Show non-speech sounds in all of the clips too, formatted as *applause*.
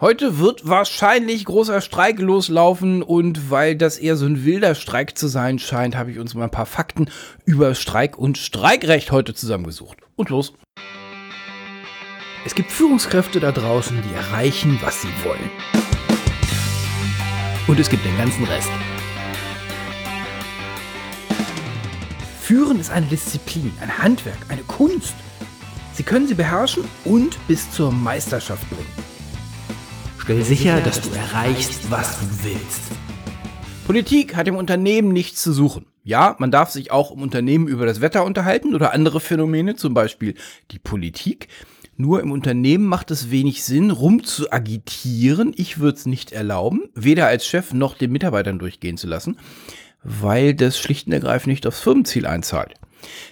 Heute wird wahrscheinlich großer Streik loslaufen und weil das eher so ein wilder Streik zu sein scheint, habe ich uns mal ein paar Fakten über Streik und Streikrecht heute zusammengesucht. Und los. Es gibt Führungskräfte da draußen, die erreichen, was sie wollen. Und es gibt den ganzen Rest. Führen ist eine Disziplin, ein Handwerk, eine Kunst. Sie können sie beherrschen und bis zur Meisterschaft bringen. Stell sicher, dass du erreichst, was du willst. Politik hat im Unternehmen nichts zu suchen. Ja, man darf sich auch im Unternehmen über das Wetter unterhalten oder andere Phänomene, zum Beispiel die Politik. Nur im Unternehmen macht es wenig Sinn, rum zu agitieren. Ich würde es nicht erlauben, weder als Chef noch den Mitarbeitern durchgehen zu lassen, weil das schlicht und ergreifend nicht aufs Firmenziel einzahlt.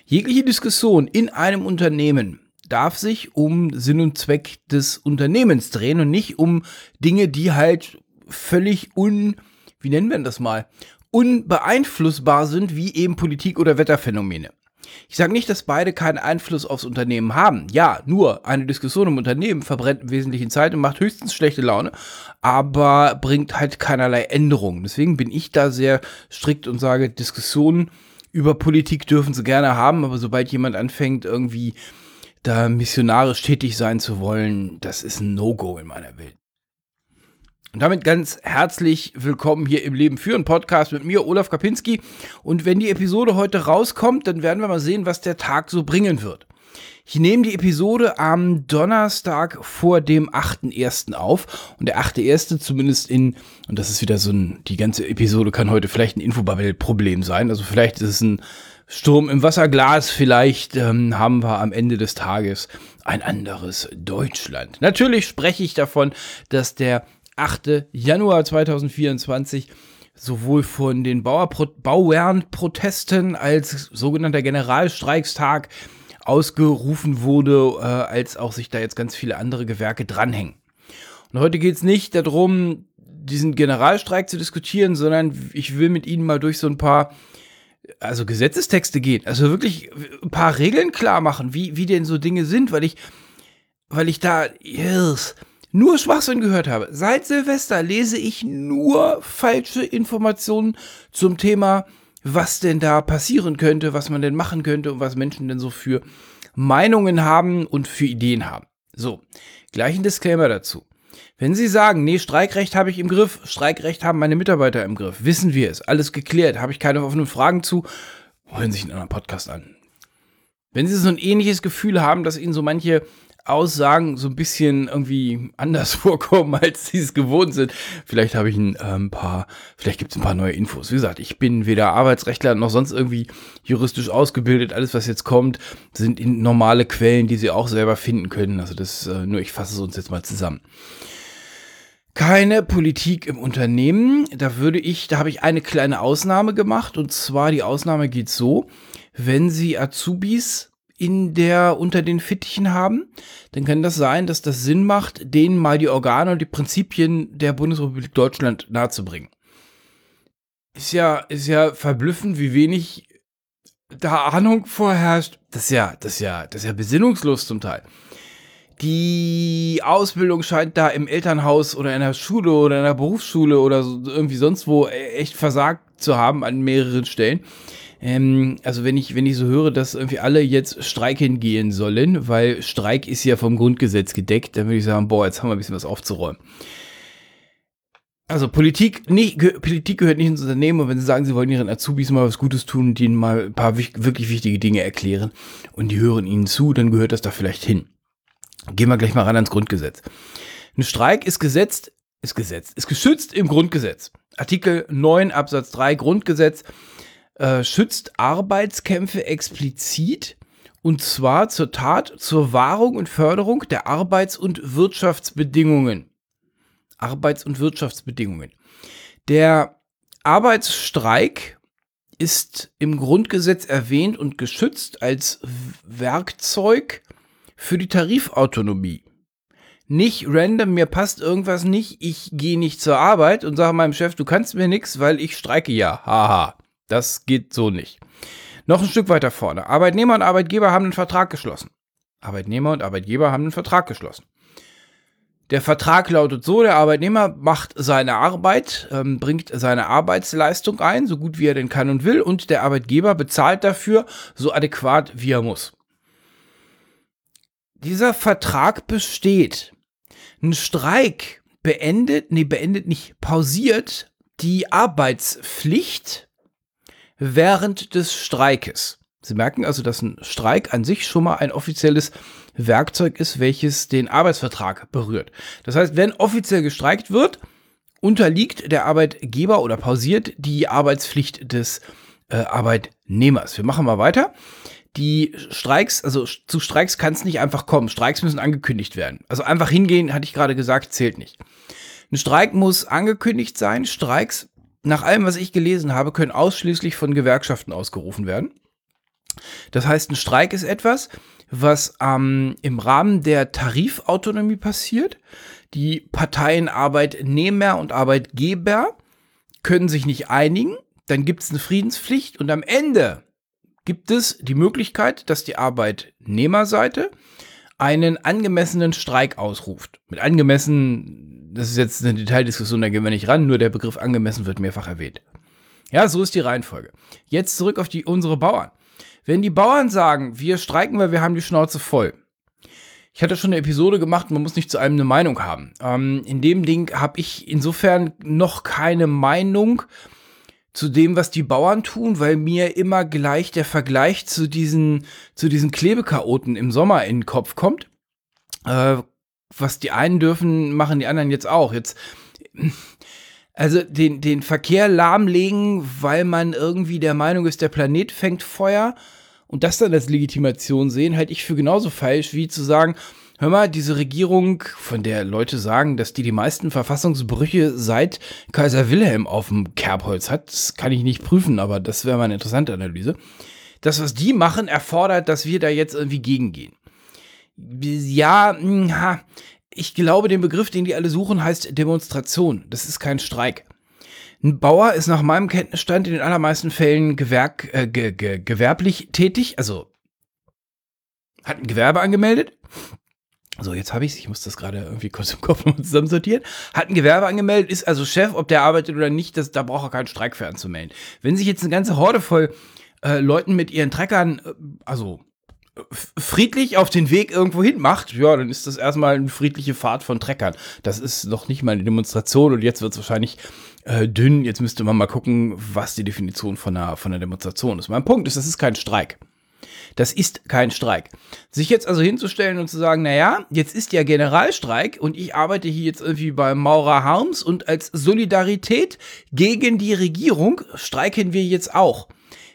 Jegliche Diskussion in einem Unternehmen darf sich um Sinn und Zweck des Unternehmens drehen und nicht um Dinge, die halt völlig un, wie nennen wir das mal, unbeeinflussbar sind, wie eben Politik oder Wetterphänomene. Ich sage nicht, dass beide keinen Einfluss aufs Unternehmen haben. Ja, nur eine Diskussion im Unternehmen verbrennt im Wesentlichen Zeit und macht höchstens schlechte Laune, aber bringt halt keinerlei Änderungen. Deswegen bin ich da sehr strikt und sage, Diskussionen über Politik dürfen sie gerne haben, aber sobald jemand anfängt, irgendwie da missionarisch tätig sein zu wollen, das ist ein No-Go in meiner Welt. Und damit ganz herzlich willkommen hier im Leben führen Podcast mit mir, Olaf Kapinski. Und wenn die Episode heute rauskommt, dann werden wir mal sehen, was der Tag so bringen wird. Ich nehme die Episode am Donnerstag vor dem 8.1. auf. Und der 8.1. zumindest in, und das ist wieder so ein, die ganze Episode kann heute vielleicht ein Infobubble-Problem sein. Also vielleicht ist es ein Sturm im Wasserglas, vielleicht ähm, haben wir am Ende des Tages ein anderes Deutschland. Natürlich spreche ich davon, dass der 8. Januar 2024 sowohl von den Bauernprotesten als sogenannter Generalstreikstag ausgerufen wurde, äh, als auch sich da jetzt ganz viele andere Gewerke dranhängen. Und heute geht es nicht darum, diesen Generalstreik zu diskutieren, sondern ich will mit Ihnen mal durch so ein paar also Gesetzestexte gehen, also wirklich ein paar Regeln klar machen, wie, wie denn so Dinge sind, weil ich, weil ich da yes, nur Schwachsinn gehört habe. Seit Silvester lese ich nur falsche Informationen zum Thema, was denn da passieren könnte, was man denn machen könnte und was Menschen denn so für Meinungen haben und für Ideen haben. So, gleich ein Disclaimer dazu. Wenn Sie sagen, nee, Streikrecht habe ich im Griff, Streikrecht haben meine Mitarbeiter im Griff, wissen wir es, alles geklärt, habe ich keine offenen Fragen zu, hören Sie sich einen anderen Podcast an. Wenn Sie so ein ähnliches Gefühl haben, dass Ihnen so manche Aussagen so ein bisschen irgendwie anders *laughs* vorkommen, als sie es gewohnt sind. Vielleicht habe ich ein äh, paar, vielleicht gibt es ein paar neue Infos. Wie gesagt, ich bin weder Arbeitsrechtler noch sonst irgendwie juristisch ausgebildet. Alles, was jetzt kommt, sind normale Quellen, die Sie auch selber finden können. Also das, äh, nur ich fasse es uns jetzt mal zusammen keine Politik im Unternehmen. Da würde ich, da habe ich eine kleine Ausnahme gemacht und zwar die Ausnahme geht so, wenn Sie Azubis in der unter den Fittichen haben, dann kann das sein, dass das Sinn macht, denen mal die Organe und die Prinzipien der Bundesrepublik Deutschland nahezubringen. Ist ja, ist ja verblüffend, wie wenig da Ahnung vorherrscht. Das ist ja, das ist ja, das ist ja besinnungslos zum Teil die Ausbildung scheint da im Elternhaus oder in der Schule oder in der Berufsschule oder so, irgendwie sonst wo echt versagt zu haben an mehreren Stellen. Ähm, also wenn ich, wenn ich so höre, dass irgendwie alle jetzt streiken gehen sollen, weil Streik ist ja vom Grundgesetz gedeckt, dann würde ich sagen, boah, jetzt haben wir ein bisschen was aufzuräumen. Also Politik, nicht, Politik gehört nicht ins Unternehmen und wenn sie sagen, sie wollen ihren Azubis mal was Gutes tun und ihnen mal ein paar wirklich wichtige Dinge erklären und die hören ihnen zu, dann gehört das da vielleicht hin. Gehen wir gleich mal ran ans Grundgesetz. Ein Streik ist gesetzt, ist gesetzt, ist geschützt im Grundgesetz. Artikel 9 Absatz 3 Grundgesetz äh, schützt Arbeitskämpfe explizit und zwar zur Tat zur Wahrung und Förderung der Arbeits- und Wirtschaftsbedingungen. Arbeits- und Wirtschaftsbedingungen. Der Arbeitsstreik ist im Grundgesetz erwähnt und geschützt als Werkzeug für die Tarifautonomie. Nicht random, mir passt irgendwas nicht, ich gehe nicht zur Arbeit und sage meinem Chef, du kannst mir nichts, weil ich streike ja. Haha, das geht so nicht. Noch ein Stück weiter vorne. Arbeitnehmer und Arbeitgeber haben einen Vertrag geschlossen. Arbeitnehmer und Arbeitgeber haben einen Vertrag geschlossen. Der Vertrag lautet so, der Arbeitnehmer macht seine Arbeit, ähm, bringt seine Arbeitsleistung ein, so gut wie er denn kann und will, und der Arbeitgeber bezahlt dafür so adäquat, wie er muss. Dieser Vertrag besteht. Ein Streik beendet, nee, beendet nicht, pausiert die Arbeitspflicht während des Streikes. Sie merken also, dass ein Streik an sich schon mal ein offizielles Werkzeug ist, welches den Arbeitsvertrag berührt. Das heißt, wenn offiziell gestreikt wird, unterliegt der Arbeitgeber oder pausiert die Arbeitspflicht des äh, Arbeitnehmers. Wir machen mal weiter. Die Streiks, also zu Streiks kann es nicht einfach kommen. Streiks müssen angekündigt werden. Also einfach hingehen, hatte ich gerade gesagt, zählt nicht. Ein Streik muss angekündigt sein. Streiks, nach allem, was ich gelesen habe, können ausschließlich von Gewerkschaften ausgerufen werden. Das heißt, ein Streik ist etwas, was ähm, im Rahmen der Tarifautonomie passiert. Die Parteien Arbeitnehmer und Arbeitgeber können sich nicht einigen. Dann gibt es eine Friedenspflicht und am Ende gibt es die Möglichkeit, dass die Arbeitnehmerseite einen angemessenen Streik ausruft. Mit angemessen, das ist jetzt eine Detaildiskussion, da gehen wir nicht ran, nur der Begriff angemessen wird mehrfach erwähnt. Ja, so ist die Reihenfolge. Jetzt zurück auf die, unsere Bauern. Wenn die Bauern sagen, wir streiken, weil wir haben die Schnauze voll. Ich hatte schon eine Episode gemacht, man muss nicht zu allem eine Meinung haben. Ähm, in dem Ding habe ich insofern noch keine Meinung zu dem, was die Bauern tun, weil mir immer gleich der Vergleich zu diesen, zu diesen Klebekaoten im Sommer in den Kopf kommt. Äh, was die einen dürfen, machen die anderen jetzt auch. Jetzt, also den, den Verkehr lahmlegen, weil man irgendwie der Meinung ist, der Planet fängt Feuer und das dann als Legitimation sehen, halte ich für genauso falsch, wie zu sagen, hör mal, diese Regierung, von der Leute sagen, dass die die meisten Verfassungsbrüche seit Kaiser Wilhelm auf dem Kerbholz hat, das kann ich nicht prüfen, aber das wäre mal eine interessante Analyse. Das, was die machen, erfordert, dass wir da jetzt irgendwie gegengehen. Ja, hm, ich glaube, den Begriff, den die alle suchen, heißt Demonstration. Das ist kein Streik. Ein Bauer ist nach meinem Kenntnisstand in den allermeisten Fällen gewerk, äh, ge, ge, gewerblich tätig, also hat ein Gewerbe angemeldet. So, jetzt habe ich es. Ich muss das gerade irgendwie kurz im Kopf nochmal *laughs* zusammensortieren. Hat ein Gewerbe angemeldet, ist also Chef, ob der arbeitet oder nicht, das, da braucht er keinen Streik für anzumelden. Wenn sich jetzt eine ganze Horde voll äh, Leuten mit ihren Treckern, äh, also friedlich auf den Weg irgendwo hin macht, ja, dann ist das erstmal eine friedliche Fahrt von Treckern. Das ist noch nicht mal eine Demonstration und jetzt wird es wahrscheinlich äh, dünn. Jetzt müsste man mal gucken, was die Definition von einer, von einer Demonstration ist. Mein Punkt ist, das ist kein Streik. Das ist kein Streik. Sich jetzt also hinzustellen und zu sagen, naja, jetzt ist ja Generalstreik und ich arbeite hier jetzt irgendwie bei Maurer Harms und als Solidarität gegen die Regierung streiken wir jetzt auch.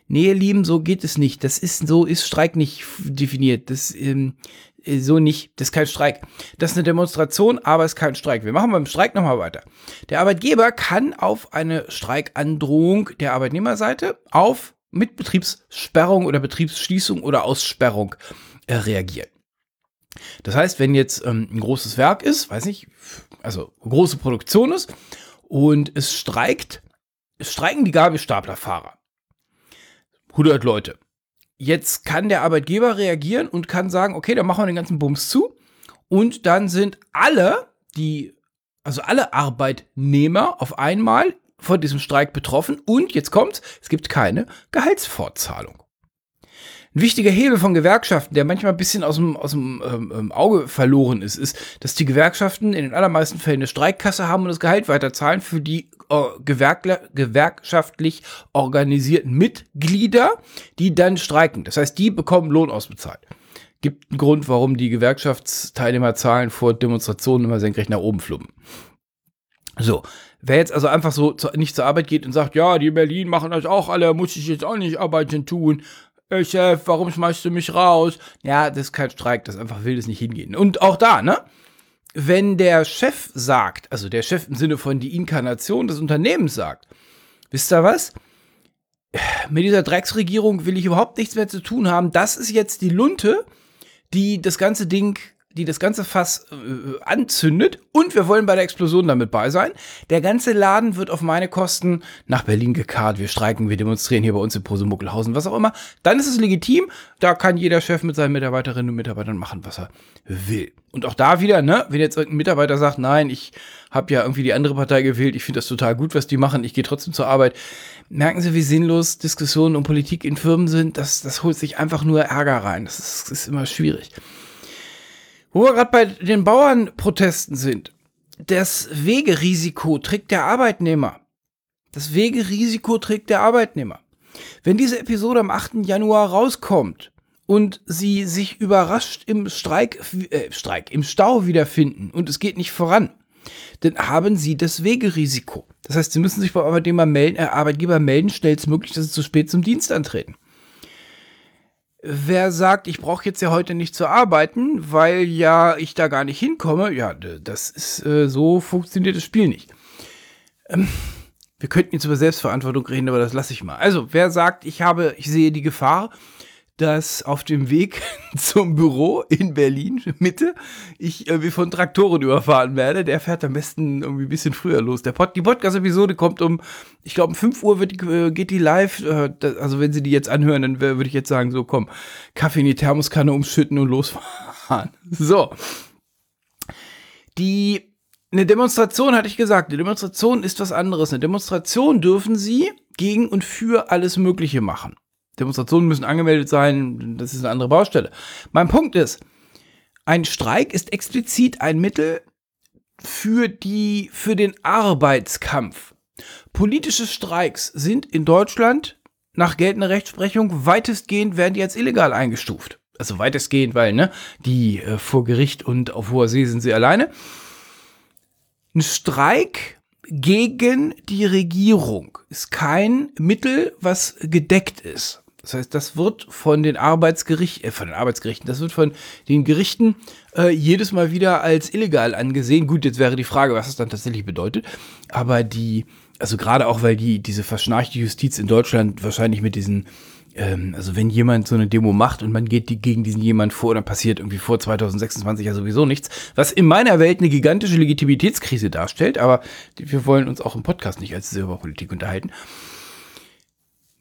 Nee, ihr Lieben, so geht es nicht. Das ist, so ist Streik nicht definiert. Das, ähm, äh, so nicht. Das ist kein Streik. Das ist eine Demonstration, aber es ist kein Streik. Wir machen beim Streik nochmal weiter. Der Arbeitgeber kann auf eine Streikandrohung der Arbeitnehmerseite auf mit Betriebssperrung oder Betriebsschließung oder Aussperrung äh, reagieren. Das heißt, wenn jetzt ähm, ein großes Werk ist, weiß nicht, also große Produktion ist und es streikt, es streiken die Gabelstaplerfahrer. 100 Leute. Jetzt kann der Arbeitgeber reagieren und kann sagen, okay, dann machen wir den ganzen Bums zu. Und dann sind alle, die, also alle Arbeitnehmer auf einmal von diesem Streik betroffen. Und jetzt kommt's, es gibt keine Gehaltsfortzahlung. Ein wichtiger Hebel von Gewerkschaften, der manchmal ein bisschen aus dem, aus dem ähm, ähm, Auge verloren ist, ist, dass die Gewerkschaften in den allermeisten Fällen eine Streikkasse haben und das Gehalt weiterzahlen für die äh, gewerkschaftlich organisierten Mitglieder, die dann streiken. Das heißt, die bekommen Lohn ausbezahlt. Gibt einen Grund, warum die Gewerkschaftsteilnehmerzahlen vor Demonstrationen immer senkrecht nach oben flummen. So, wer jetzt also einfach so zu, nicht zur Arbeit geht und sagt, ja, die in Berlin machen das auch alle, muss ich jetzt auch nicht arbeiten tun, Hey Chef, warum schmeißt du mich raus? Ja, das ist kein Streik, das einfach wildes nicht hingehen. Und auch da, ne? Wenn der Chef sagt, also der Chef im Sinne von die Inkarnation des Unternehmens sagt, wisst ihr was? Mit dieser Drecksregierung will ich überhaupt nichts mehr zu tun haben. Das ist jetzt die Lunte, die das ganze Ding die das ganze Fass äh, anzündet und wir wollen bei der Explosion damit bei sein. Der ganze Laden wird auf meine Kosten nach Berlin gekarrt. Wir streiken, wir demonstrieren hier bei uns in Posemuckelhausen, was auch immer. Dann ist es legitim. Da kann jeder Chef mit seinen Mitarbeiterinnen und Mitarbeitern machen, was er will. Und auch da wieder, ne, wenn jetzt irgendein Mitarbeiter sagt, nein, ich habe ja irgendwie die andere Partei gewählt, ich finde das total gut, was die machen, ich gehe trotzdem zur Arbeit. Merken Sie, wie sinnlos Diskussionen um Politik in Firmen sind? Das, das holt sich einfach nur Ärger rein. Das ist, ist immer schwierig. Wo wir gerade bei den Bauernprotesten sind. Das Wegerisiko trägt der Arbeitnehmer. Das Wegerisiko trägt der Arbeitnehmer. Wenn diese Episode am 8. Januar rauskommt und sie sich überrascht im Streik, äh, Streik, im Stau wiederfinden und es geht nicht voran, dann haben sie das Wegerisiko. Das heißt, sie müssen sich beim Arbeitnehmer melden, äh, Arbeitgeber melden, schnellstmöglich, dass sie zu spät zum Dienst antreten wer sagt, ich brauche jetzt ja heute nicht zu arbeiten, weil ja ich da gar nicht hinkomme, ja, das ist äh, so funktioniert das Spiel nicht. Ähm, wir könnten jetzt über Selbstverantwortung reden, aber das lasse ich mal. Also, wer sagt, ich habe, ich sehe die Gefahr, dass auf dem Weg *laughs* zum Büro in Berlin Mitte ich irgendwie von Traktoren überfahren werde. Der fährt am besten irgendwie ein bisschen früher los. Der Pod, die Podcast-Episode kommt um, ich glaube, um 5 Uhr wird äh, geht die live. Äh, also wenn Sie die jetzt anhören, dann würde ich jetzt sagen, so komm, Kaffee in die Thermoskanne umschütten und losfahren. *laughs* So. Die eine Demonstration hatte ich gesagt. Eine Demonstration ist was anderes. Eine Demonstration dürfen Sie gegen und für alles Mögliche machen. Demonstrationen müssen angemeldet sein, das ist eine andere Baustelle. Mein Punkt ist, ein Streik ist explizit ein Mittel für die, für den Arbeitskampf. Politische Streiks sind in Deutschland nach geltender Rechtsprechung weitestgehend werden die als illegal eingestuft. Also weitestgehend, weil, ne, die äh, vor Gericht und auf hoher See sind sie alleine. Ein Streik gegen die Regierung ist kein Mittel, was gedeckt ist. Das heißt, das wird von den Arbeitsgerichten, äh, von den Arbeitsgerichten, das wird von den Gerichten äh, jedes Mal wieder als illegal angesehen. Gut, jetzt wäre die Frage, was das dann tatsächlich bedeutet. Aber die, also gerade auch, weil die, diese verschnarchte Justiz in Deutschland wahrscheinlich mit diesen, ähm, also wenn jemand so eine Demo macht und man geht die, gegen diesen jemand vor, dann passiert irgendwie vor 2026 ja sowieso nichts, was in meiner Welt eine gigantische Legitimitätskrise darstellt. Aber wir wollen uns auch im Podcast nicht als Silberpolitik unterhalten.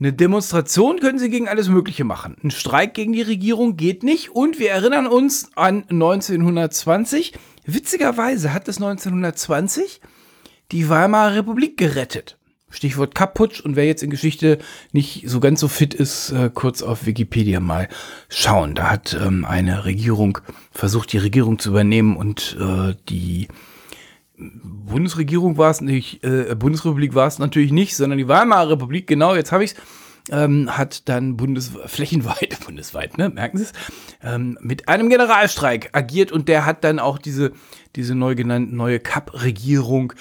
Eine Demonstration können sie gegen alles Mögliche machen. Ein Streik gegen die Regierung geht nicht. Und wir erinnern uns an 1920. Witzigerweise hat es 1920 die Weimarer Republik gerettet. Stichwort Kapputsch. Und wer jetzt in Geschichte nicht so ganz so fit ist, äh, kurz auf Wikipedia mal schauen. Da hat ähm, eine Regierung versucht, die Regierung zu übernehmen und äh, die Bundesregierung war es nicht, äh, Bundesrepublik war es natürlich nicht, sondern die Weimarer Republik, genau, jetzt habe ich es, ähm, hat dann bundes flächenweit, *laughs* bundesweit, ne, merken Sie es, ähm, mit einem Generalstreik agiert und der hat dann auch diese, diese neu genannte neue Kapp-Regierung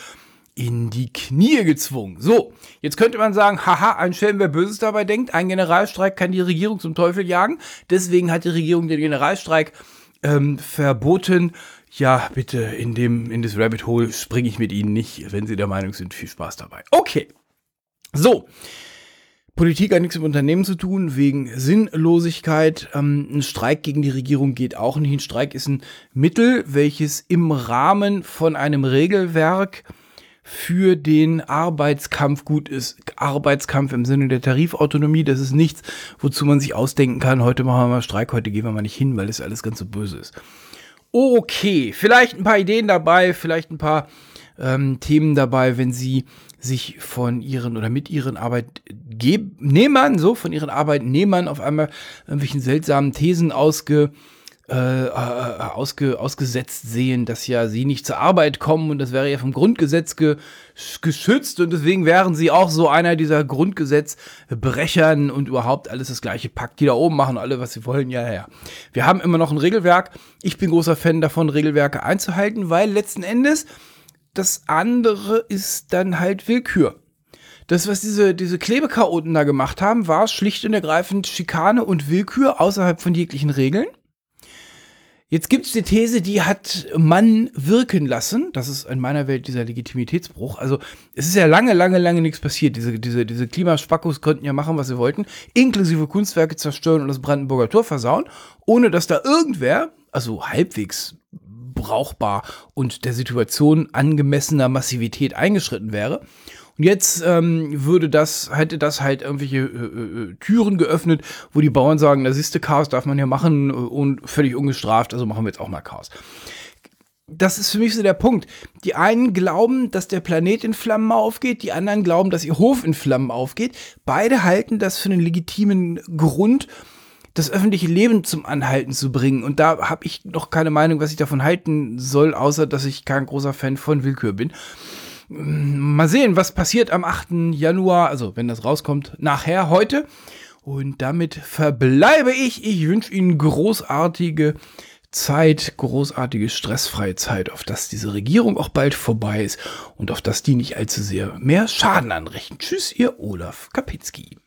in die Knie gezwungen. So, jetzt könnte man sagen, haha, ein Schelm, wer Böses dabei denkt, ein Generalstreik kann die Regierung zum Teufel jagen. Deswegen hat die Regierung den Generalstreik ähm, verboten ja, bitte, in, dem, in das Rabbit Hole springe ich mit Ihnen nicht, wenn Sie der Meinung sind, viel Spaß dabei. Okay. So. Politik hat nichts mit Unternehmen zu tun, wegen Sinnlosigkeit. Ähm, ein Streik gegen die Regierung geht auch nicht. Ein Streik ist ein Mittel, welches im Rahmen von einem Regelwerk für den Arbeitskampf gut ist. Arbeitskampf im Sinne der Tarifautonomie, das ist nichts, wozu man sich ausdenken kann, heute machen wir mal Streik, heute gehen wir mal nicht hin, weil das alles ganz so böse ist okay. Vielleicht ein paar Ideen dabei, vielleicht ein paar ähm, Themen dabei, wenn Sie sich von ihren oder mit ihren Arbeitnehmern, so von ihren Arbeitnehmern auf einmal irgendwelchen seltsamen Thesen ausge äh, äh, ausge, ausgesetzt sehen, dass ja sie nicht zur Arbeit kommen und das wäre ja vom Grundgesetz ge, geschützt und deswegen wären sie auch so einer dieser Grundgesetzbrechern und überhaupt alles das gleiche Pakt, die da oben machen alle, was sie wollen, ja, ja. Wir haben immer noch ein Regelwerk. Ich bin großer Fan davon, Regelwerke einzuhalten, weil letzten Endes das andere ist dann halt Willkür. Das, was diese, diese Klebekaoten da gemacht haben, war schlicht und ergreifend Schikane und Willkür außerhalb von jeglichen Regeln. Jetzt gibt es die These, die hat Mann wirken lassen. Das ist in meiner Welt dieser Legitimitätsbruch. Also es ist ja lange, lange, lange nichts passiert. Diese, diese, diese Klimaspackos konnten ja machen, was sie wollten, inklusive Kunstwerke zerstören und das Brandenburger Tor versauen, ohne dass da irgendwer, also halbwegs brauchbar und der Situation angemessener Massivität eingeschritten wäre. Und jetzt ähm, würde das, hätte das halt irgendwelche äh, äh, Türen geöffnet, wo die Bauern sagen, das ist Chaos, darf man ja machen äh, und völlig ungestraft, also machen wir jetzt auch mal Chaos. Das ist für mich so der Punkt. Die einen glauben, dass der Planet in Flammen aufgeht, die anderen glauben, dass ihr Hof in Flammen aufgeht. Beide halten das für einen legitimen Grund, das öffentliche Leben zum Anhalten zu bringen. Und da habe ich noch keine Meinung, was ich davon halten soll, außer dass ich kein großer Fan von Willkür bin. Mal sehen, was passiert am 8. Januar, also wenn das rauskommt, nachher, heute. Und damit verbleibe ich. Ich wünsche Ihnen großartige Zeit, großartige stressfreie Zeit, auf dass diese Regierung auch bald vorbei ist und auf dass die nicht allzu sehr mehr Schaden anrichten. Tschüss, ihr Olaf Kapitzki.